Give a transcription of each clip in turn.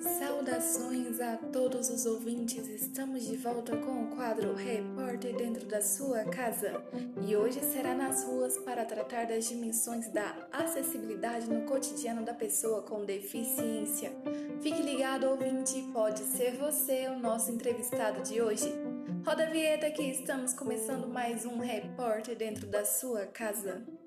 Saudações a todos os ouvintes, estamos de volta com o quadro Repórter dentro da sua casa e hoje será nas ruas para tratar das dimensões da acessibilidade no cotidiano da pessoa com deficiência. Fique ligado, ouvinte, pode ser você o nosso entrevistado de hoje. Roda a vinheta que estamos começando mais um Repórter dentro da sua casa.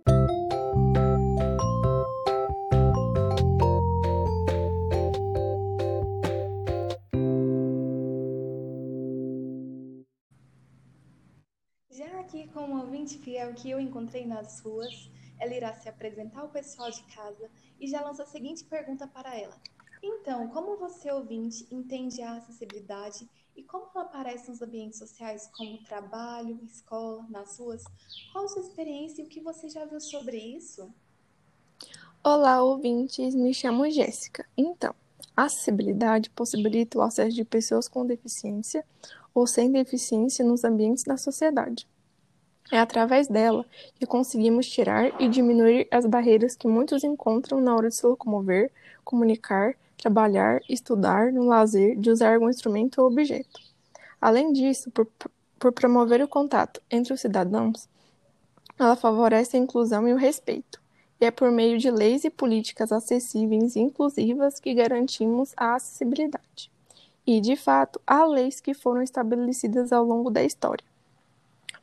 Fiel que eu encontrei nas ruas, ela irá se apresentar ao pessoal de casa e já lança a seguinte pergunta para ela. Então, como você, ouvinte, entende a acessibilidade e como ela aparece nos ambientes sociais como trabalho, escola, nas ruas? Qual a sua experiência e o que você já viu sobre isso? Olá, ouvintes, me chamo Jéssica. Então, a acessibilidade possibilita o acesso de pessoas com deficiência ou sem deficiência nos ambientes da sociedade. É através dela que conseguimos tirar e diminuir as barreiras que muitos encontram na hora de se locomover, comunicar, trabalhar, estudar, no lazer, de usar algum instrumento ou objeto. Além disso, por, por promover o contato entre os cidadãos, ela favorece a inclusão e o respeito. E é por meio de leis e políticas acessíveis e inclusivas que garantimos a acessibilidade. E, de fato, há leis que foram estabelecidas ao longo da história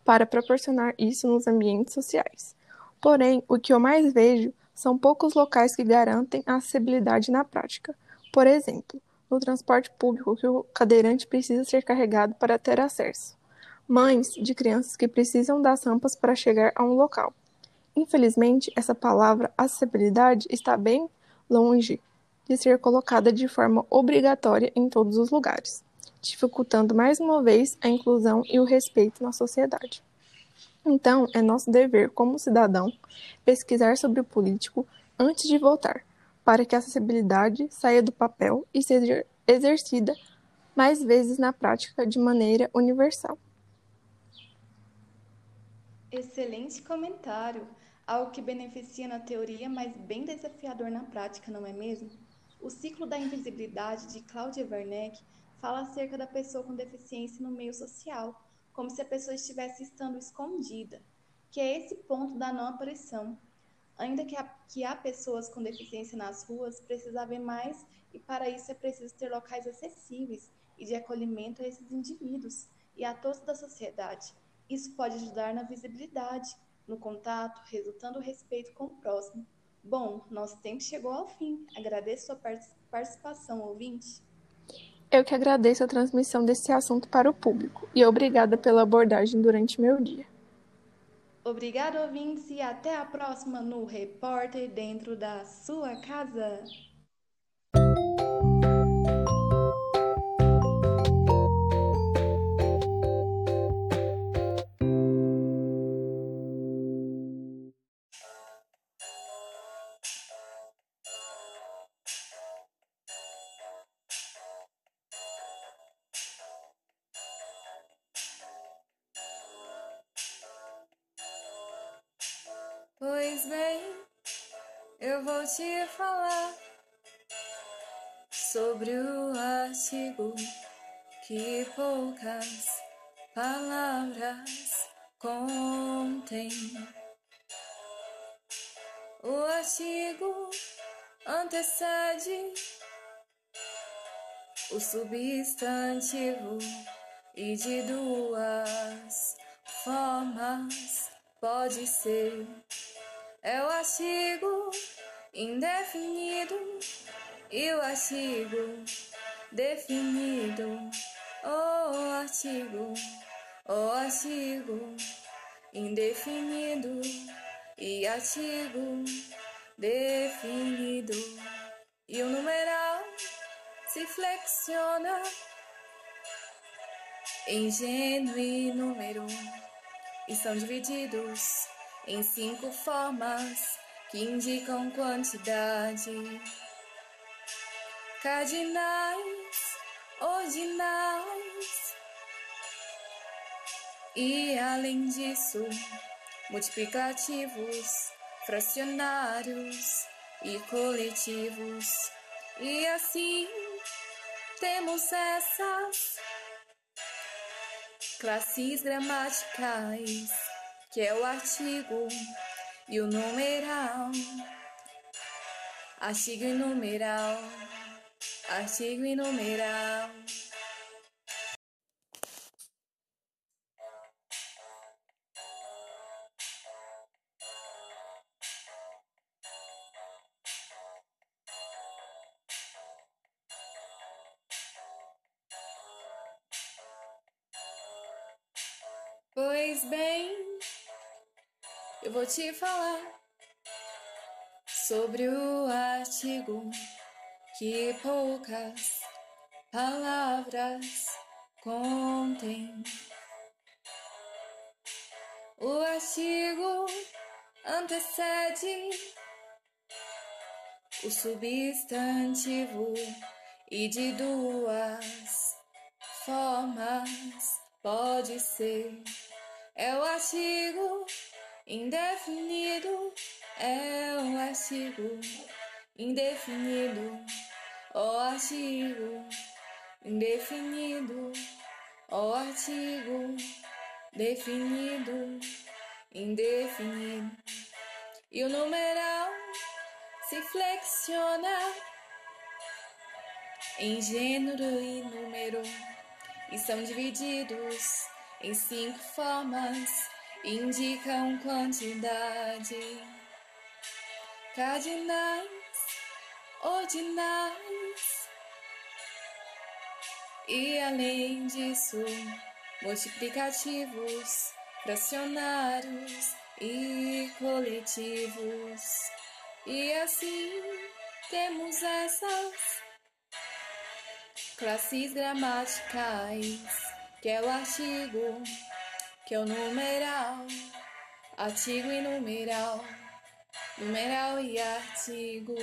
para proporcionar isso nos ambientes sociais. Porém, o que eu mais vejo são poucos locais que garantem a acessibilidade na prática. Por exemplo, no transporte público que o cadeirante precisa ser carregado para ter acesso. Mães de crianças que precisam das rampas para chegar a um local. Infelizmente, essa palavra acessibilidade está bem longe de ser colocada de forma obrigatória em todos os lugares, dificultando mais uma vez a inclusão e o respeito na sociedade. Então, é nosso dever, como cidadão, pesquisar sobre o político antes de votar, para que a acessibilidade saia do papel e seja exercida mais vezes na prática de maneira universal. Excelente comentário. Algo que beneficia na teoria, mas bem desafiador na prática, não é mesmo? O ciclo da invisibilidade de Claudia Werneck fala acerca da pessoa com deficiência no meio social, como se a pessoa estivesse estando escondida, que é esse ponto da não aparição. Ainda que, há, que há pessoas com deficiência nas ruas, precisa haver mais e para isso é preciso ter locais acessíveis e de acolhimento a esses indivíduos e a todos da sociedade. Isso pode ajudar na visibilidade, no contato, resultando o respeito com o próximo. Bom, nosso tempo chegou ao fim. Agradeço sua participação, ouvinte. Eu que agradeço a transmissão desse assunto para o público e obrigada pela abordagem durante meu dia. Obrigada, ouvintes, e até a próxima no Repórter Dentro da Sua Casa. Bem, eu vou te falar sobre o artigo que poucas palavras contém. O artigo antecede o substantivo e de duas formas pode ser é o artigo indefinido. E o artigo definido. O artigo, o artigo indefinido. E artigo definido. E o numeral se flexiona. Em gênero e número e são divididos em cinco formas que indicam quantidade. Cardinais, ordinais. E além disso, multiplicativos, fracionários e coletivos. E assim temos essas classes gramaticais, que é o artigo e o numeral. Artigo e numeral, artigo e numeral. Pois bem, eu vou te falar sobre o artigo que poucas palavras contém. O artigo antecede o substantivo e de duas formas pode ser. É o artigo indefinido, é o artigo indefinido, o artigo. Indefinido, o artigo. Definido, indefinido. E o numeral se flexiona. Em gênero e número. E são divididos em cinco formas, indicam quantidade, cardinais, ordinais, e além disso, multiplicativos, fracionários e coletivos. E assim temos essas classes gramaticais que é o artigo, que é o numeral, artigo e numeral, numeral e artigo.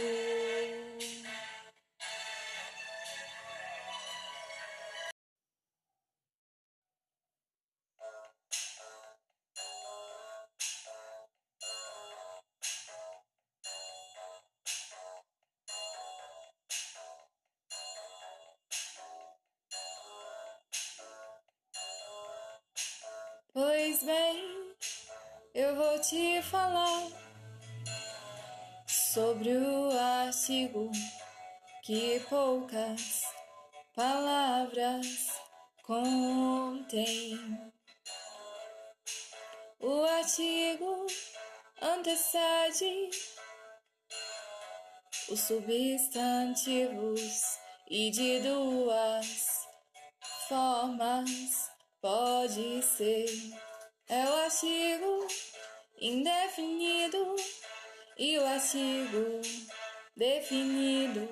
Te falar sobre o artigo que poucas palavras contém. O artigo antecede os substantivos e de duas formas pode ser. É o artigo indefinido e o artigo definido.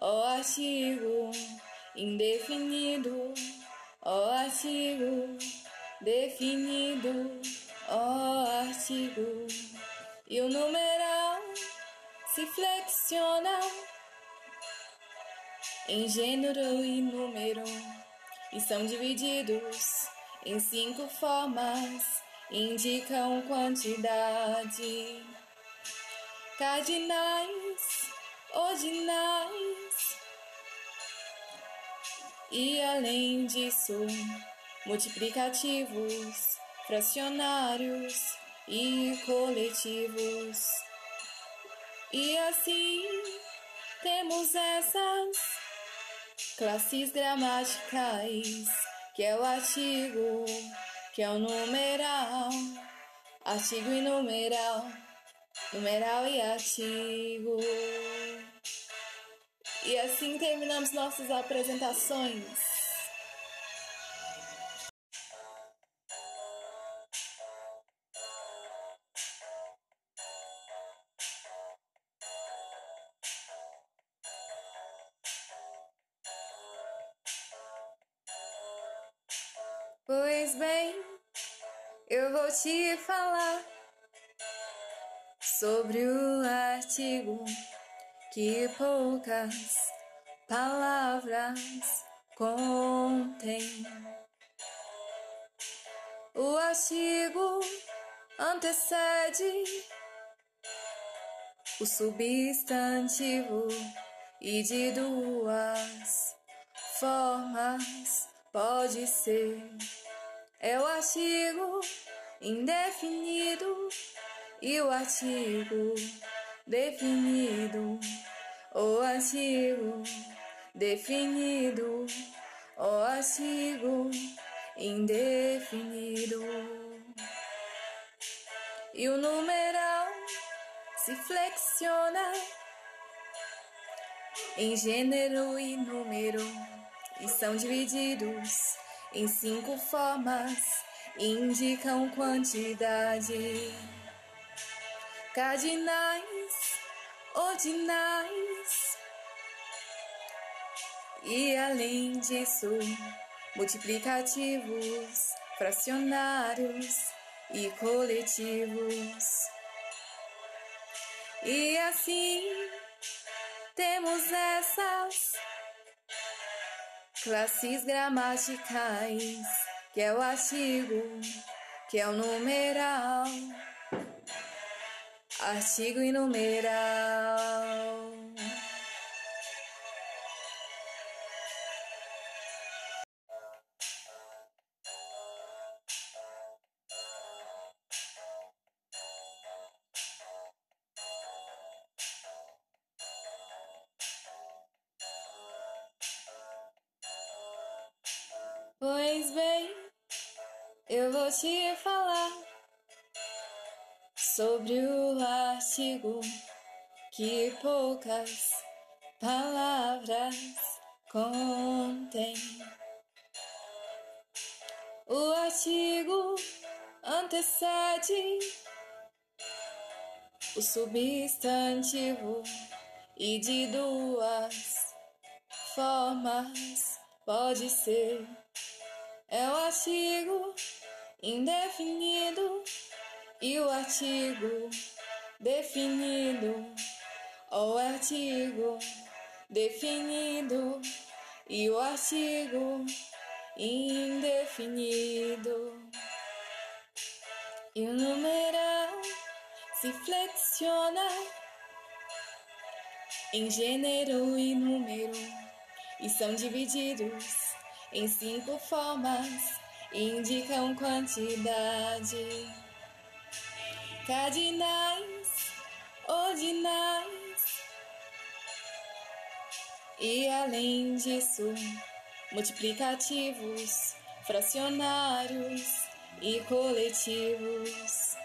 O artigo indefinido, o artigo definido, o artigo e o numeral se flexiona em gênero e número e são divididos em cinco formas, indicam quantidade. Cardinais, ordinais, e além disso, multiplicativos, fracionários e coletivos. E assim temos essas classes gramaticais, que é o artigo, que é o numeral, artigo e numeral, numeral e artigo. E assim terminamos nossas apresentações. Pois bem, eu vou te falar sobre o artigo que poucas palavras contém. O artigo antecede o substantivo e de duas formas pode ser. É o artigo indefinido e o artigo definido. O artigo definido, o artigo indefinido. E o numeral se flexiona em gênero e número e são divididos em cinco formas, indicam quantidade. Cardinais, ordinais, e além disso, multiplicativos, fracionários e coletivos. E assim temos essas classes gramaticais, que é o artigo, que é o numeral, artigo e numeral. Eu vou te falar sobre o artigo que poucas palavras contém. O artigo antecede o substantivo e de duas formas pode ser é o artigo indefinido e o artigo definido. O artigo definido e o artigo indefinido. E o numeral se flexiona em gênero e número e são divididos em cinco formas indicam quantidade. Cardinais, ordinais. E além disso, multiplicativos, fracionários e coletivos.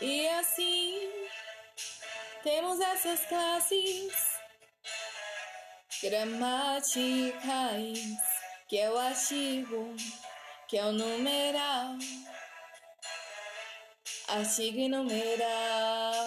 E assim, temos essas classes gramaticais, que é o artigo, que é o numeral, artigo e numeral.